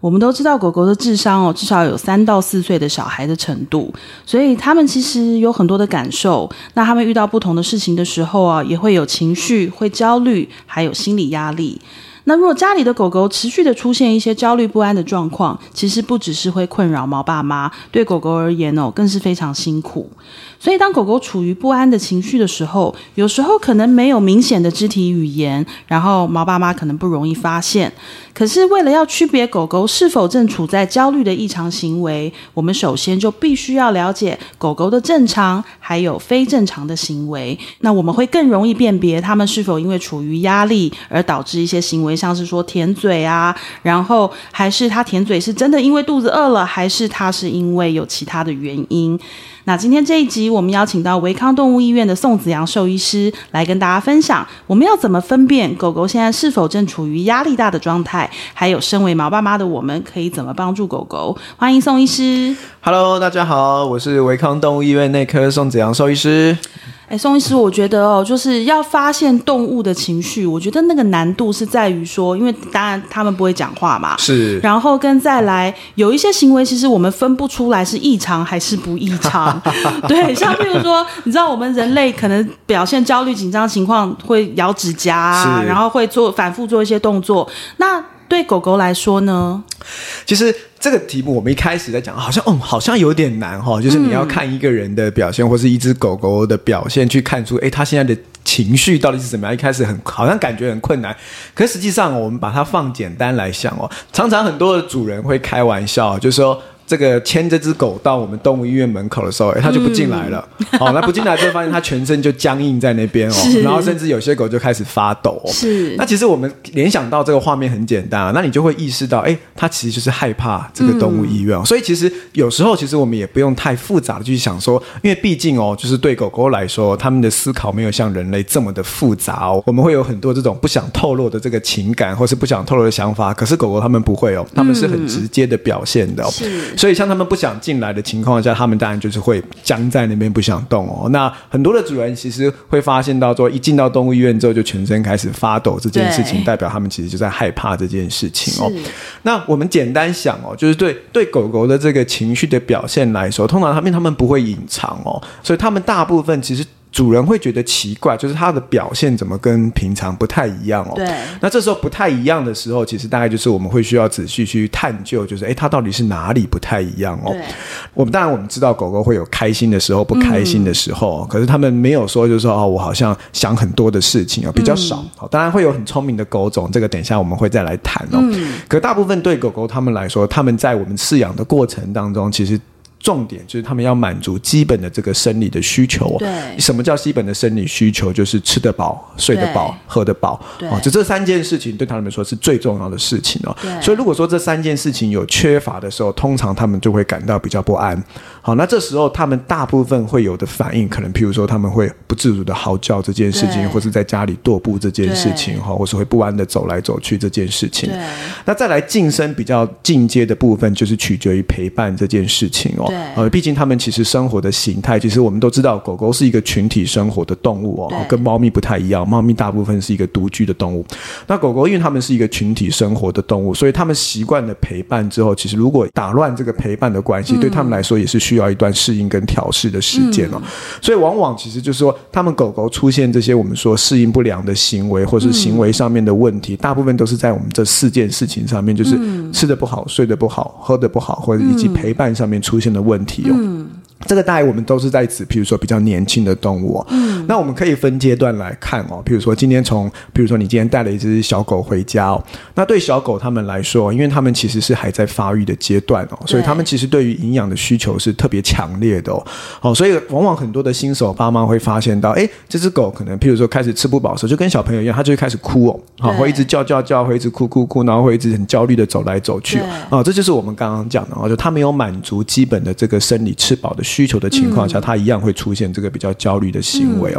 我们都知道狗狗的智商哦，至少有三到四岁的小孩的程度，所以他们其实有很多的感受。那他们遇到不同的事情的时候啊，也会有情绪，会焦虑，还有心理压力。那如果家里的狗狗持续的出现一些焦虑不安的状况，其实不只是会困扰毛爸妈，对狗狗而言哦，更是非常辛苦。所以，当狗狗处于不安的情绪的时候，有时候可能没有明显的肢体语言，然后毛爸妈可能不容易发现。可是，为了要区别狗狗是否正处在焦虑的异常行为，我们首先就必须要了解狗狗的正常还有非正常的行为。那我们会更容易辨别它们是否因为处于压力而导致一些行为，像是说舔嘴啊，然后还是它舔嘴是真的因为肚子饿了，还是它是因为有其他的原因。那今天这一集，我们邀请到维康动物医院的宋子阳兽医师来跟大家分享，我们要怎么分辨狗狗现在是否正处于压力大的状态，还有身为毛爸妈的我们可以怎么帮助狗狗。欢迎宋医师。Hello，大家好，我是维康动物医院内科宋子阳兽医师。哎，宋医师，我觉得哦，就是要发现动物的情绪，我觉得那个难度是在于说，因为当然他们不会讲话嘛，是，然后跟再来有一些行为，其实我们分不出来是异常还是不异常。对，像比如说，你知道我们人类可能表现焦虑紧张情况会咬指甲啊，然后会做反复做一些动作，那。对狗狗来说呢，其实这个题目我们一开始在讲，好像哦，好像有点难哈。就是你要看一个人的表现，或是一只狗狗的表现，去看出，哎，它现在的情绪到底是怎么样。一开始很好像感觉很困难，可实际上我们把它放简单来想哦，常常很多的主人会开玩笑，就是说。这个牵这只狗到我们动物医院门口的时候，哎，它就不进来了。嗯、哦，那不进来之后，发现它全身就僵硬在那边哦，然后甚至有些狗就开始发抖。是。那其实我们联想到这个画面很简单啊，那你就会意识到，哎，它其实就是害怕这个动物医院。嗯、所以其实有时候，其实我们也不用太复杂的去想说，因为毕竟哦，就是对狗狗来说，它们的思考没有像人类这么的复杂哦。我们会有很多这种不想透露的这个情感，或是不想透露的想法，可是狗狗它们不会哦，它们是很直接的表现的哦。是。所以，像他们不想进来的情况下，他们当然就是会僵在那边不想动哦。那很多的主人其实会发现到说，一进到动物医院之后，就全身开始发抖，这件事情代表他们其实就在害怕这件事情哦。那我们简单想哦，就是对对狗狗的这个情绪的表现来说，通常他们他们不会隐藏哦，所以他们大部分其实。主人会觉得奇怪，就是它的表现怎么跟平常不太一样哦？对。那这时候不太一样的时候，其实大概就是我们会需要仔细去探究，就是诶，它到底是哪里不太一样哦？对。我们当然我们知道狗狗会有开心的时候，不开心的时候，嗯、可是他们没有说就是说哦，我好像想很多的事情哦，比较少。好、嗯，当然会有很聪明的狗种，这个等一下我们会再来谈哦。嗯。可大部分对狗狗他们来说，他们在我们饲养的过程当中，其实。重点就是他们要满足基本的这个生理的需求。对，什么叫基本的生理需求？就是吃得饱、睡得饱、喝得饱。就这三件事情对他们来说是最重要的事情所以如果说这三件事情有缺乏的时候，通常他们就会感到比较不安。好，那这时候他们大部分会有的反应，可能譬如说他们会不自主的嚎叫这件事情，或是在家里踱步这件事情，哈，或是会不安的走来走去这件事情。对，那再来晋升比较进阶的部分，就是取决于陪伴这件事情哦。对，呃，毕竟他们其实生活的形态，其实我们都知道，狗狗是一个群体生活的动物哦，跟猫咪不太一样。猫咪大部分是一个独居的动物，那狗狗因为它们是一个群体生活的动物，所以他们习惯了陪伴之后，其实如果打乱这个陪伴的关系，嗯、对他们来说也是需要一段适应跟调试的时间哦。嗯、所以往往其实就是说，他们狗狗出现这些我们说适应不良的行为，或是行为上面的问题，嗯、大部分都是在我们这四件事情上面，就是吃的不好、睡得不好、喝的不好，或者以及陪伴上面出现的问题哦。嗯这个大概我们都是在指，比如说比较年轻的动物哦。嗯。那我们可以分阶段来看哦。比如说今天从，比如说你今天带了一只小狗回家哦。那对小狗他们来说，因为他们其实是还在发育的阶段哦，所以他们其实对于营养的需求是特别强烈的哦。哦，所以往往很多的新手爸妈会发现到，哎，这只狗可能譬如说开始吃不饱的时候，就跟小朋友一样，它就会开始哭哦。好，会一直叫叫叫，会一直哭哭哭，然后会一直很焦虑的走来走去。哦，这就是我们刚刚讲的哦，就它没有满足基本的这个生理吃饱的。需求的情况下，它一样会出现这个比较焦虑的行为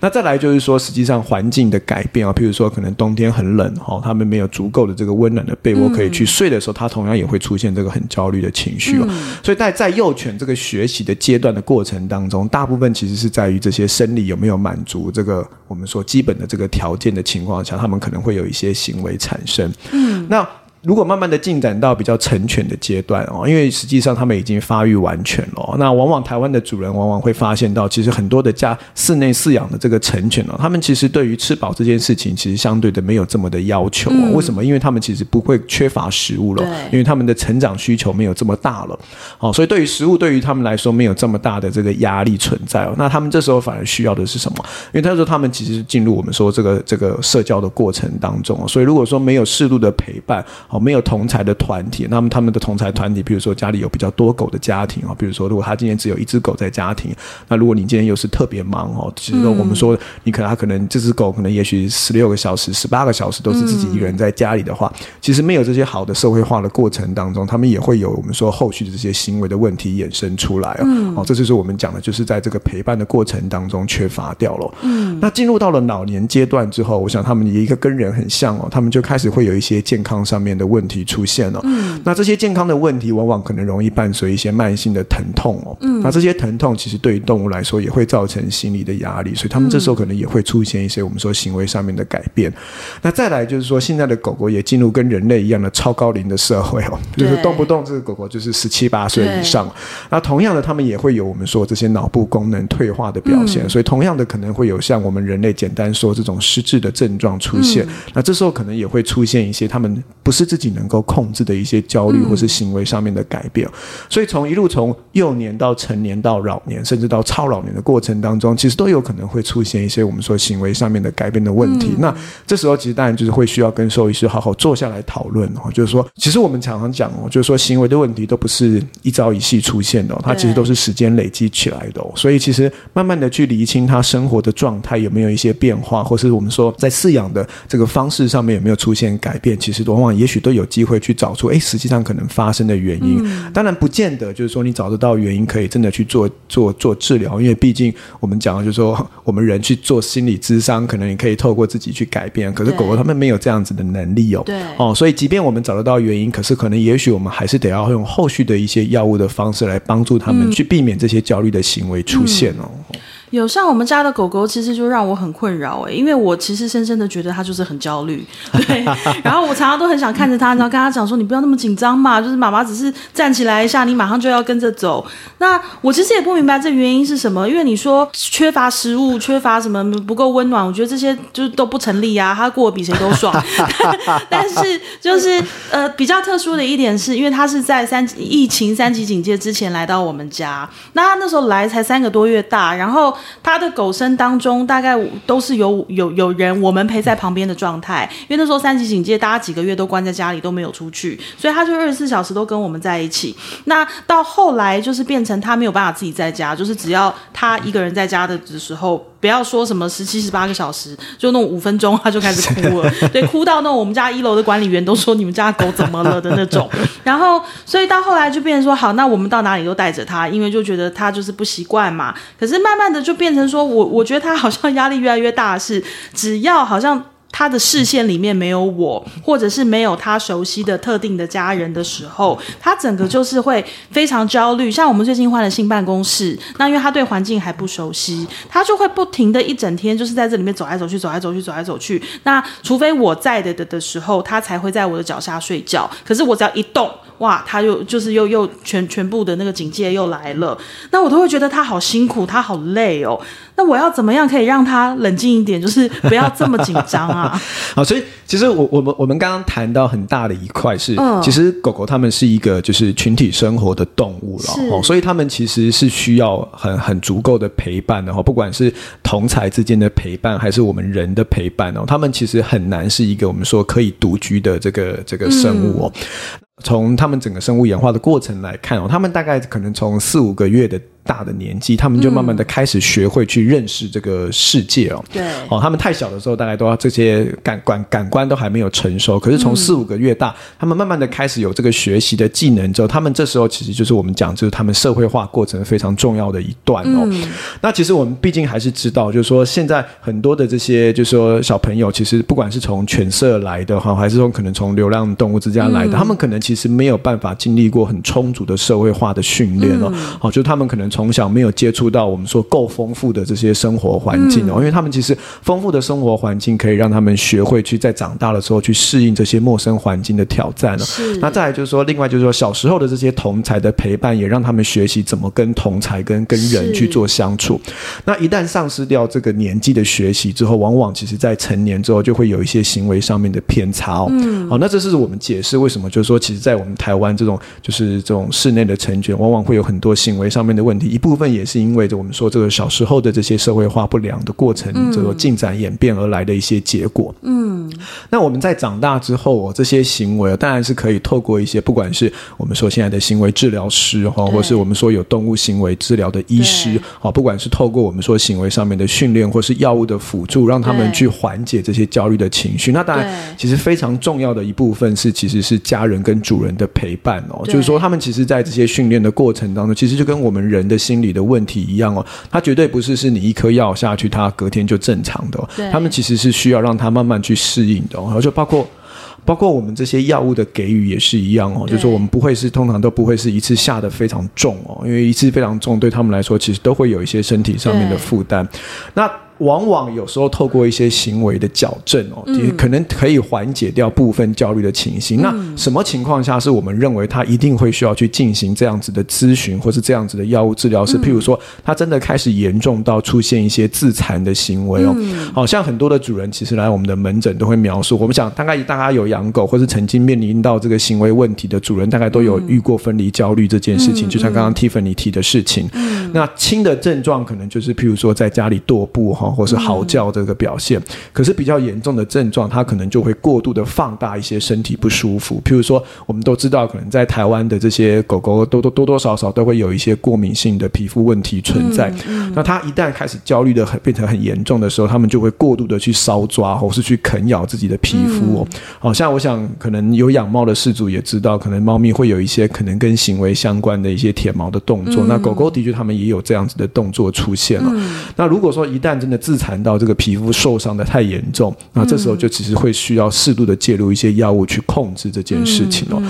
那再来就是说，实际上环境的改变啊，譬如说可能冬天很冷哈，他们没有足够的这个温暖的被窝可以去睡的时候，他同样也会出现这个很焦虑的情绪哦。所以在在幼犬这个学习的阶段的过程当中，大部分其实是在于这些生理有没有满足这个我们说基本的这个条件的情况下，他们可能会有一些行为产生。嗯，那。如果慢慢的进展到比较成犬的阶段哦，因为实际上他们已经发育完全了。那往往台湾的主人往往会发现到，其实很多的家室内饲养的这个成犬哦，他们其实对于吃饱这件事情，其实相对的没有这么的要求。为什么？因为他们其实不会缺乏食物了，因为他们的成长需求没有这么大了。哦，所以对于食物，对于他们来说没有这么大的这个压力存在哦。那他们这时候反而需要的是什么？因为他说他们其实进入我们说这个这个社交的过程当中，所以如果说没有适度的陪伴。哦，没有同才的团体，那么他们的同才团体，比如说家里有比较多狗的家庭啊，比如说如果他今天只有一只狗在家庭，那如果你今天又是特别忙哦，其实我们说你可能他可能这只狗可能也许十六个小时、十八个小时都是自己一个人在家里的话，其实没有这些好的社会化的过程当中，他们也会有我们说后续的这些行为的问题衍生出来哦。哦，这就是我们讲的，就是在这个陪伴的过程当中缺乏掉了。嗯，那进入到了老年阶段之后，我想他们一个跟人很像哦，他们就开始会有一些健康上面的问题出现了，嗯，那这些健康的问题往往可能容易伴随一些慢性的疼痛哦，嗯，那这些疼痛其实对于动物来说也会造成心理的压力，所以他们这时候可能也会出现一些我们说行为上面的改变。那再来就是说，现在的狗狗也进入跟人类一样的超高龄的社会哦，就是动不动这个狗狗就是十七八岁以上，那同样的，他们也会有我们说这些脑部功能退化的表现，所以同样的可能会有像我们人类简单说这种失智的症状出现。那这时候可能也会出现一些他们不是自己能够控制的一些焦虑或是行为上面的改变，所以从一路从幼年到成年到老年，甚至到超老年的过程当中，其实都有可能会出现一些我们说行为上面的改变的问题。那这时候其实当然就是会需要跟兽医师好好坐下来讨论哦，就是说，其实我们常常讲哦，就是说行为的问题都不是一朝一夕出现的，它其实都是时间累积起来的。所以其实慢慢的去厘清他生活的状态有没有一些变化，或是我们说在饲养的这个方式上面有没有出现改变，其实往往也许都有机会去找出，哎，实际上可能发生的原因。嗯、当然，不见得就是说你找得到原因，可以真的去做做做治疗。因为毕竟我们讲的就是说，我们人去做心理咨商，可能你可以透过自己去改变。可是狗狗它们没有这样子的能力哦。对。哦，所以即便我们找得到原因，可是可能也许我们还是得要用后续的一些药物的方式来帮助他们去避免这些焦虑的行为出现哦。嗯有像我们家的狗狗，其实就让我很困扰哎，因为我其实深深的觉得它就是很焦虑，对。然后我常常都很想看着它，然后跟它讲说：“你不要那么紧张嘛，就是妈妈只是站起来一下，你马上就要跟着走。”那我其实也不明白这原因是什么，因为你说缺乏食物、缺乏什么不够温暖，我觉得这些就都不成立啊。它过得比谁都爽，但是就是呃比较特殊的一点是，因为它是在三疫情三级警戒之前来到我们家，那它那时候来才三个多月大，然后。他的狗生当中，大概都是有有有人我们陪在旁边的状态，因为那时候三级警戒，大家几个月都关在家里都没有出去，所以他就二十四小时都跟我们在一起。那到后来就是变成他没有办法自己在家，就是只要他一个人在家的时候。不要说什么十七十八个小时，就那种五分钟他就开始哭了，对，哭到那种我们家一楼的管理员都说你们家狗怎么了的那种。然后，所以到后来就变成说，好，那我们到哪里都带着他，因为就觉得他就是不习惯嘛。可是慢慢的就变成说我我觉得他好像压力越来越大，是只要好像。他的视线里面没有我，或者是没有他熟悉的特定的家人的时候，他整个就是会非常焦虑。像我们最近换了新办公室，那因为他对环境还不熟悉，他就会不停的一整天就是在这里面走来走去，走来走去，走来走去。那除非我在的的的时候，他才会在我的脚下睡觉。可是我只要一动，哇，他就就是又又全全部的那个警戒又来了。那我都会觉得他好辛苦，他好累哦。那我要怎么样可以让他冷静一点，就是不要这么紧张啊？好，所以其实我我们我们刚刚谈到很大的一块是，嗯、其实狗狗它们是一个就是群体生活的动物了，哦，所以它们其实是需要很很足够的陪伴的哈，不管是同才之间的陪伴，还是我们人的陪伴哦，它们其实很难是一个我们说可以独居的这个这个生物哦。嗯从他们整个生物演化的过程来看哦，他们大概可能从四五个月的大的年纪，他们就慢慢的开始学会去认识这个世界哦。对，哦，他们太小的时候，大概都要这些感感感官都还没有成熟。可是从四五个月大，他们慢慢的开始有这个学习的技能之后，他们这时候其实就是我们讲，就是他们社会化过程非常重要的一段哦。那其实我们毕竟还是知道，就是说现在很多的这些，就是说小朋友，其实不管是从犬舍来的哈，还是说可能从流浪动物之家来的，他们可能其实没有办法经历过很充足的社会化的训练哦。好，就他们可能。从小没有接触到我们说够丰富的这些生活环境哦，因为他们其实丰富的生活环境可以让他们学会去在长大的时候去适应这些陌生环境的挑战呢。是。那再来就是说，另外就是说，小时候的这些同才的陪伴，也让他们学习怎么跟同才跟跟人去做相处。那一旦丧失掉这个年纪的学习之后，往往其实在成年之后就会有一些行为上面的偏差哦。嗯。好，那这是我们解释为什么就是说，其实，在我们台湾这种就是这种室内的成犬，往往会有很多行为上面的问题。一部分也是因为着我们说这个小时候的这些社会化不良的过程，这个进展演变而来的一些结果。嗯，那我们在长大之后，这些行为当然是可以透过一些，不管是我们说现在的行为治疗师哈，或是我们说有动物行为治疗的医师，好，不管是透过我们说行为上面的训练，或是药物的辅助，让他们去缓解这些焦虑的情绪。那当然，其实非常重要的一部分是，其实是家人跟主人的陪伴哦，就是说他们其实在这些训练的过程当中，其实就跟我们人的。心理的问题一样哦，他绝对不是是你一颗药下去，他隔天就正常的哦。他们其实是需要让他慢慢去适应的哦。然后就包括包括我们这些药物的给予也是一样哦，就是说我们不会是通常都不会是一次下的非常重哦，因为一次非常重对他们来说其实都会有一些身体上面的负担。那往往有时候透过一些行为的矫正哦，也可能可以缓解掉部分焦虑的情形。嗯、那什么情况下是我们认为他一定会需要去进行这样子的咨询，或是这样子的药物治疗？是譬如说，他真的开始严重到出现一些自残的行为哦。好、嗯、像很多的主人其实来我们的门诊都会描述，我们想大概大家有养狗或是曾经面临到这个行为问题的主人，大概都有遇过分离焦虑这件事情。就像刚刚 Tiffany 提的事情，那轻的症状可能就是譬如说在家里踱步哈。或是嚎叫这个表现，可是比较严重的症状，它可能就会过度的放大一些身体不舒服。譬如说，我们都知道，可能在台湾的这些狗狗，多多多多少少都会有一些过敏性的皮肤问题存在。那它一旦开始焦虑的很变成很严重的时候，它们就会过度的去搔抓，或是去啃咬自己的皮肤哦。好像我想，可能有养猫的饲主也知道，可能猫咪会有一些可能跟行为相关的一些舔毛的动作。那狗狗的确，它们也有这样子的动作出现了。那如果说一旦真的自残到这个皮肤受伤的太严重，那这时候就其实会需要适度的介入一些药物去控制这件事情哦。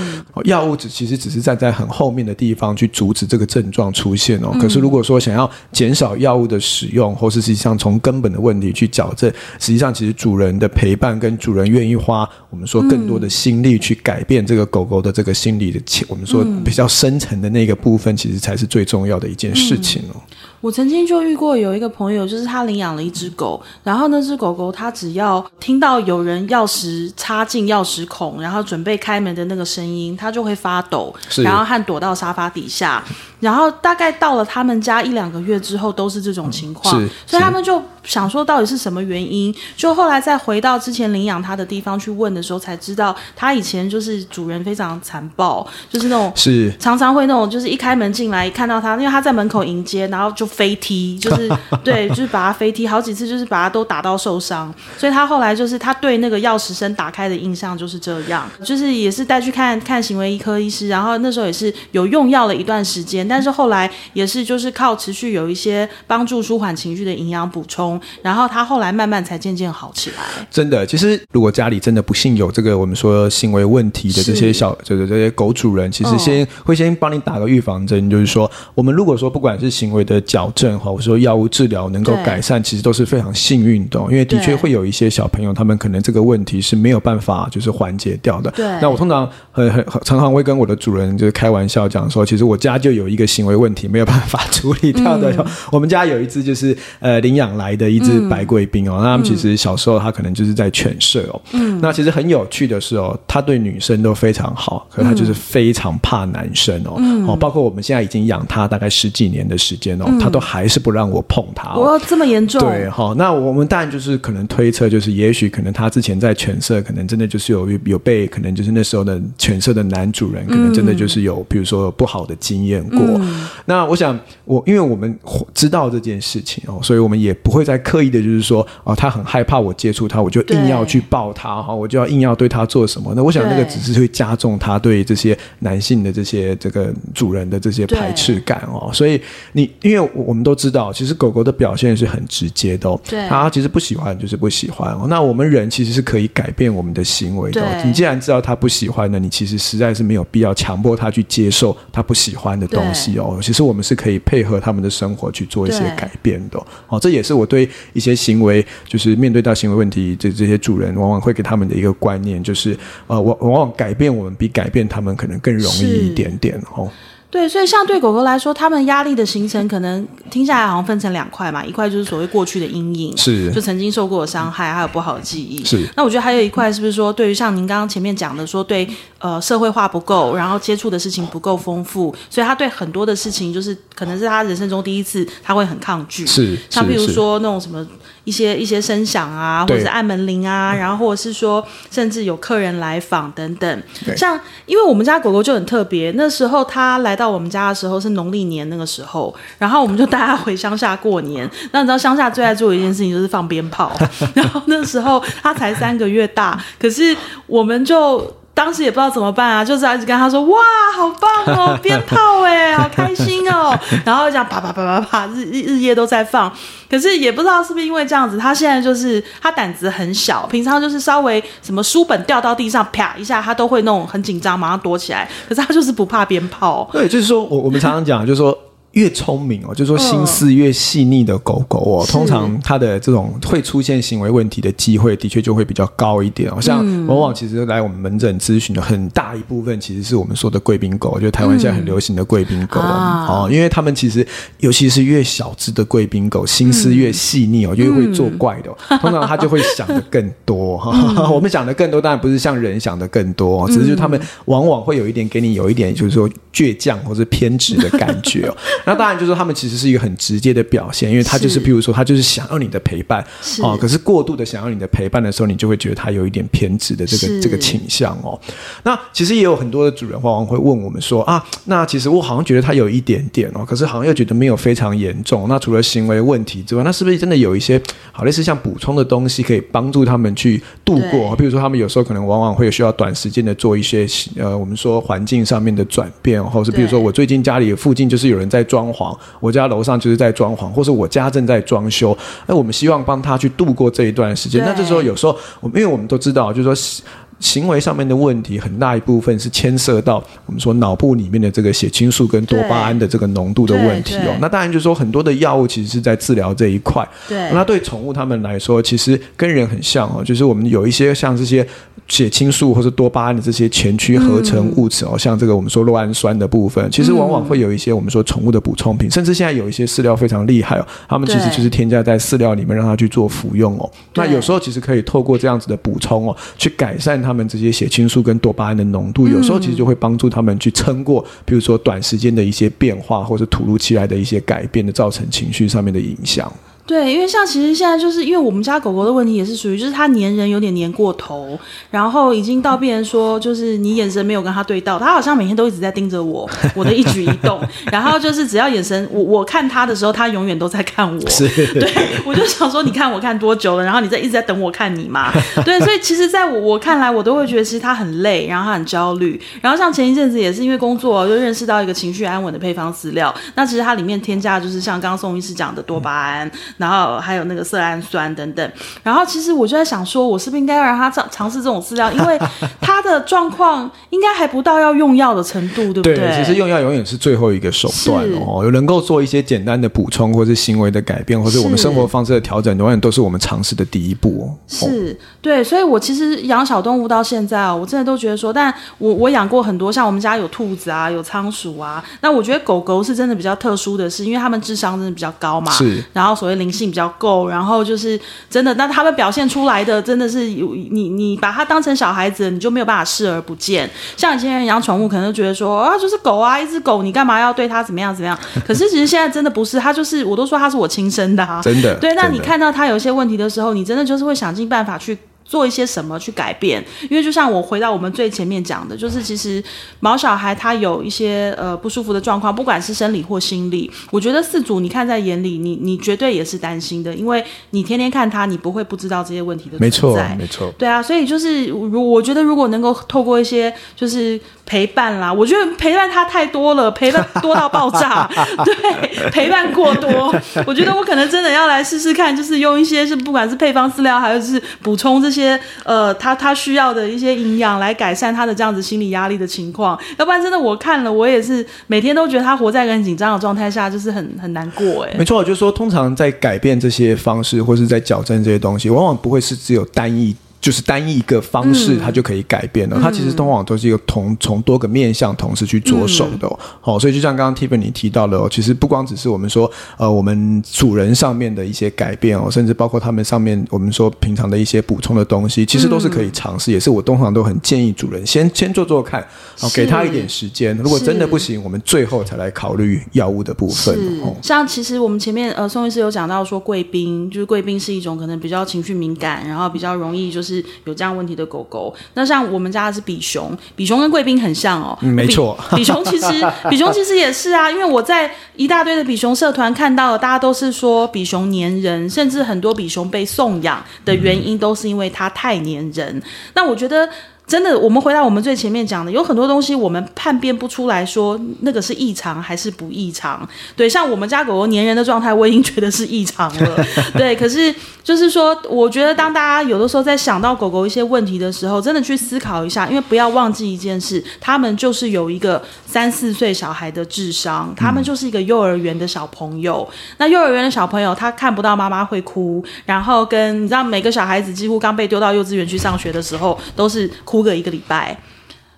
药物只其实只是站在很后面的地方去阻止这个症状出现哦。可是如果说想要减少药物的使用，或是实际上从根本的问题去矫正，实际上其实主人的陪伴跟主人愿意花我们说更多的心力去改变这个狗狗的这个心理的，我们说比较深层的那个部分，其实才是最重要的一件事情哦。我曾经就遇过有一个朋友，就是他领养了一只狗，然后那只狗狗它只要听到有人钥匙插进钥匙孔，然后准备开门的那个声音，它就会发抖，然后和躲到沙发底下。然后大概到了他们家一两个月之后，都是这种情况，嗯、所以他们就想说到底是什么原因？就后来再回到之前领养它的地方去问的时候，才知道他以前就是主人非常残暴，就是那种是常常会那种就是一开门进来看到他，因为他在门口迎接，然后就飞踢，就是 对，就是把他飞踢好几次，就是把他都打到受伤。所以他后来就是他对那个钥匙声打开的印象就是这样，就是也是带去看看行为医科医师，然后那时候也是有用药了一段时间，但是后来也是就是靠持续有一些帮助舒缓情绪的营养补充，然后他后来慢慢才渐渐好起来。真的，其实如果家里真的不幸有这个我们说行为问题的这些小就是这些狗主人，其实先、哦、会先帮你打个预防针，就是说我们如果说不管是行为的矫正哈，我说药物治疗能够改善，其实都是非常幸运的，因为的确会有一些小朋友他们可能这个问题是没有办法就是缓解掉的。对，那我通常很很常常会跟我的主人就是开玩笑讲说，其实我家就有一个行为。问题没有办法处理掉的。嗯、我们家有一只就是呃领养来的一只白贵宾哦，嗯、那他们其实小时候他可能就是在犬舍哦。嗯，那其实很有趣的是哦，他对女生都非常好，可是他就是非常怕男生哦。嗯、哦，包括我们现在已经养他大概十几年的时间哦，都还是不让我碰它、这么严重？对哈、哦，那我们当然就是可能推测，就是也许可能他之前在犬舍，可能真的就是有有被可能就是那时候的犬舍的男主人，可能真的就是有，比如说不好的经验过。嗯、那我想，我因为我们知道这件事情哦，所以我们也不会再刻意的，就是说哦，他很害怕我接触他，我就硬要去抱他哈，我就要硬要对他做什么。那我想那个只是会加重他对这些男性的这些这个主人的这些排斥感哦。所以你因为我们都知道，其实狗狗的表现是很直接的，对，它其实不喜欢就是不喜欢哦。那我们人其实是可以改变我们的行为的。你既然知道它不喜欢的，你其实实在是没有必要强迫它去接受它不喜欢的东西哦。其实我们是可以配合他们的生活去做一些改变的哦。这也是我对一些行为，就是面对到行为问题，这这些主人往往会给他们的一个观念，就是呃，往往往改变我们比改变他们可能更容易一点点哦。对，所以像对狗狗来说，他们压力的形成可能听下来好像分成两块嘛，一块就是所谓过去的阴影，是就曾经受过的伤害，还有不好的记忆。是，那我觉得还有一块是不是说，对于像您刚刚前面讲的说，对呃社会化不够，然后接触的事情不够丰富，所以他对很多的事情就是可能是他人生中第一次，他会很抗拒。是，像比如说那种什么一些一些声响啊，或者是按门铃啊，然后或者是说甚至有客人来访等等。像因为我们家狗狗就很特别，那时候它来到。我们家的时候是农历年那个时候，然后我们就带它回乡下过年。那你知道乡下最爱做的一件事情就是放鞭炮，然后那时候它才三个月大，可是我们就当时也不知道怎么办啊，就是一直跟他说：“哇，好棒哦，鞭炮哎，好开心哦。”然后这样啪啪啪啪啪，日日日夜都在放。可是也不知道是不是因为这样子，他现在就是他胆子很小，平常就是稍微什么书本掉到地上啪一下，他都会那种很紧张，马上躲起来。可是他就是不怕鞭炮。对，就是说我我们常常讲，就是说。越聪明哦，就是说心思越细腻的狗狗哦，通常它的这种会出现行为问题的机会，的确就会比较高一点哦。像往往其实来我们门诊咨询的很大一部分，其实是我们说的贵宾狗，就是台湾现在很流行的贵宾狗哦，因为他们其实尤其是越小只的贵宾狗，心思越细腻哦，越会作怪的，通常它就会想的更多。哈。我们想的更多，当然不是像人想的更多，只是就他们往往会有一点给你有一点就是说倔强或者偏执的感觉哦。那当然，就是说他们其实是一个很直接的表现，因为他就是，譬如说，他就是想要你的陪伴，哦，可是过度的想要你的陪伴的时候，你就会觉得他有一点偏执的这个这个倾向哦。那其实也有很多的主人往往会问我们说啊，那其实我好像觉得他有一点点哦，可是好像又觉得没有非常严重。那除了行为问题之外，那是不是真的有一些好类似像补充的东西可以帮助他们去度过？比如说，他们有时候可能往往会有需要短时间的做一些呃，我们说环境上面的转变，或是比如说我最近家里附近就是有人在装潢，我家楼上就是在装潢，或是我家正在装修，那我们希望帮他去度过这一段时间。那这时候有时候，我们因为我们都知道，就是说。行为上面的问题很大一部分是牵涉到我们说脑部里面的这个血清素跟多巴胺的这个浓度的问题哦。那当然就是说很多的药物其实是在治疗这一块。对。那对宠物它们来说，其实跟人很像哦，就是我们有一些像这些血清素或者多巴胺的这些前驱合成物质哦，嗯、像这个我们说酪氨酸的部分，其实往往会有一些我们说宠物的补充品，甚至现在有一些饲料非常厉害哦，他们其实就是添加在饲料里面让它去做服用哦。那有时候其实可以透过这样子的补充哦，去改善。他们这些血清素跟多巴胺的浓度，有时候其实就会帮助他们去撑过，比如说短时间的一些变化，或者突如其来的一些改变的造成情绪上面的影响。对，因为像其实现在就是因为我们家狗狗的问题也是属于，就是它粘人有点粘过头，然后已经到变成说，就是你眼神没有跟它对到，它好像每天都一直在盯着我，我的一举一动，然后就是只要眼神我我看它的时候，它永远都在看我。是，对，我就想说，你看我看多久了？然后你在一直在等我看你嘛？对，所以其实在我我看来，我都会觉得其实它很累，然后它很焦虑。然后像前一阵子也是因为工作，就认识到一个情绪安稳的配方饲料，那其实它里面添加的就是像刚刚宋医师讲的多巴胺。然后还有那个色氨酸等等，然后其实我就在想说，我是不是应该要让他尝尝试这种饲料，因为他的状况应该还不到要用药的程度，对不对？对，其实用药永远是最后一个手段哦。有能够做一些简单的补充，或是行为的改变，或是我们生活方式的调整，永远都是我们尝试的第一步。是，对，所以我其实养小动物到现在哦，我真的都觉得说，但我我养过很多，像我们家有兔子啊，有仓鼠啊，那我觉得狗狗是真的比较特殊的是，因为它们智商真的比较高嘛，是，然后所谓灵性比较够，然后就是真的，那他们表现出来的真的是有你你把它当成小孩子，你就没有办法视而不见。像以前人养宠物，可能就觉得说啊，就是狗啊，一只狗，你干嘛要对它怎么样怎么样？可是其实现在真的不是，它就是我都说它是我亲生的啊，真的。对，那你看到它有一些问题的时候，你真的就是会想尽办法去。做一些什么去改变？因为就像我回到我们最前面讲的，就是其实毛小孩他有一些呃不舒服的状况，不管是生理或心理，我觉得四组你看在眼里，你你绝对也是担心的，因为你天天看他，你不会不知道这些问题的存在。没错，没错。对啊，所以就是如我觉得如果能够透过一些就是陪伴啦，我觉得陪伴他太多了，陪伴 多到爆炸，对，陪伴过多，我觉得我可能真的要来试试看，就是用一些是不管是配方饲料，还是补充这些。呃，他他需要的一些营养来改善他的这样子心理压力的情况，要不然真的我看了，我也是每天都觉得他活在一个很紧张的状态下，就是很很难过哎。没错，就是说通常在改变这些方式，或是在矫正这些东西，往往不会是只有单一。就是单一一个方式，它就可以改变了。嗯、它其实通往都是一个同从多个面向同时去着手的、哦。好、嗯哦，所以就像刚刚 Tiffany 提到的哦，其实不光只是我们说呃，我们主人上面的一些改变哦，甚至包括他们上面我们说平常的一些补充的东西，其实都是可以尝试。嗯、也是我通常都很建议主人先先做做看，哦，给他一点时间。如果真的不行，我们最后才来考虑药物的部分。哦、像其实我们前面呃宋医师有讲到说贵宾，就是贵宾是一种可能比较情绪敏感，然后比较容易就是。有这样问题的狗狗，那像我们家的是比熊，比熊跟贵宾很像哦。嗯、没错，比，比熊其实比熊其实也是啊，因为我在一大堆的比熊社团看到，大家都是说比熊粘人，甚至很多比熊被送养的原因都是因为它太粘人。嗯、那我觉得。真的，我们回到我们最前面讲的，有很多东西我们判别不出来说那个是异常还是不异常。对，像我们家狗狗粘人的状态，我已经觉得是异常了。对，可是就是说，我觉得当大家有的时候在想到狗狗一些问题的时候，真的去思考一下，因为不要忘记一件事，他们就是有一个三四岁小孩的智商，他们就是一个幼儿园的小朋友。那幼儿园的小朋友，他看不到妈妈会哭，然后跟你知道每个小孩子几乎刚被丢到幼稚园去上学的时候，都是。哭个一个礼拜，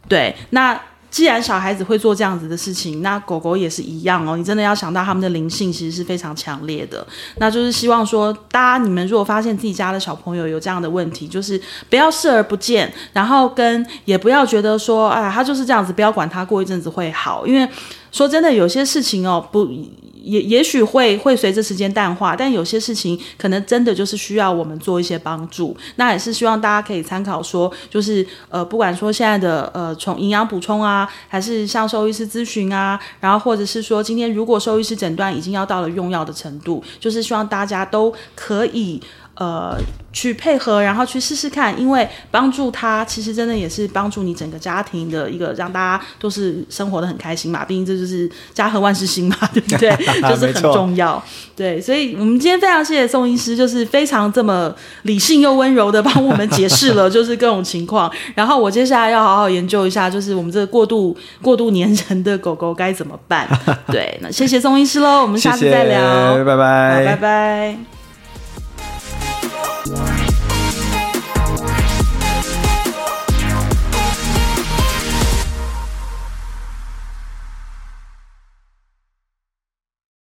对。那既然小孩子会做这样子的事情，那狗狗也是一样哦。你真的要想到他们的灵性其实是非常强烈的。那就是希望说，大家你们如果发现自己家的小朋友有这样的问题，就是不要视而不见，然后跟也不要觉得说，哎，他就是这样子，不要管他，过一阵子会好。因为说真的，有些事情哦，不。也也许会会随着时间淡化，但有些事情可能真的就是需要我们做一些帮助。那也是希望大家可以参考说，就是呃，不管说现在的呃，从营养补充啊，还是向兽医师咨询啊，然后或者是说今天如果兽医师诊断已经要到了用药的程度，就是希望大家都可以。呃，去配合，然后去试试看，因为帮助他，其实真的也是帮助你整个家庭的一个，让大家都是生活的很开心嘛。毕竟这就是家和万事兴嘛，对不对？就是很重要。对，所以我们今天非常谢谢宋医师，就是非常这么理性又温柔的帮我们解释了，就是各种情况。然后我接下来要好好研究一下，就是我们这个过度过度粘人的狗狗该怎么办。对，那谢谢宋医师喽，我们下次再聊，谢谢拜拜，拜拜。Bye.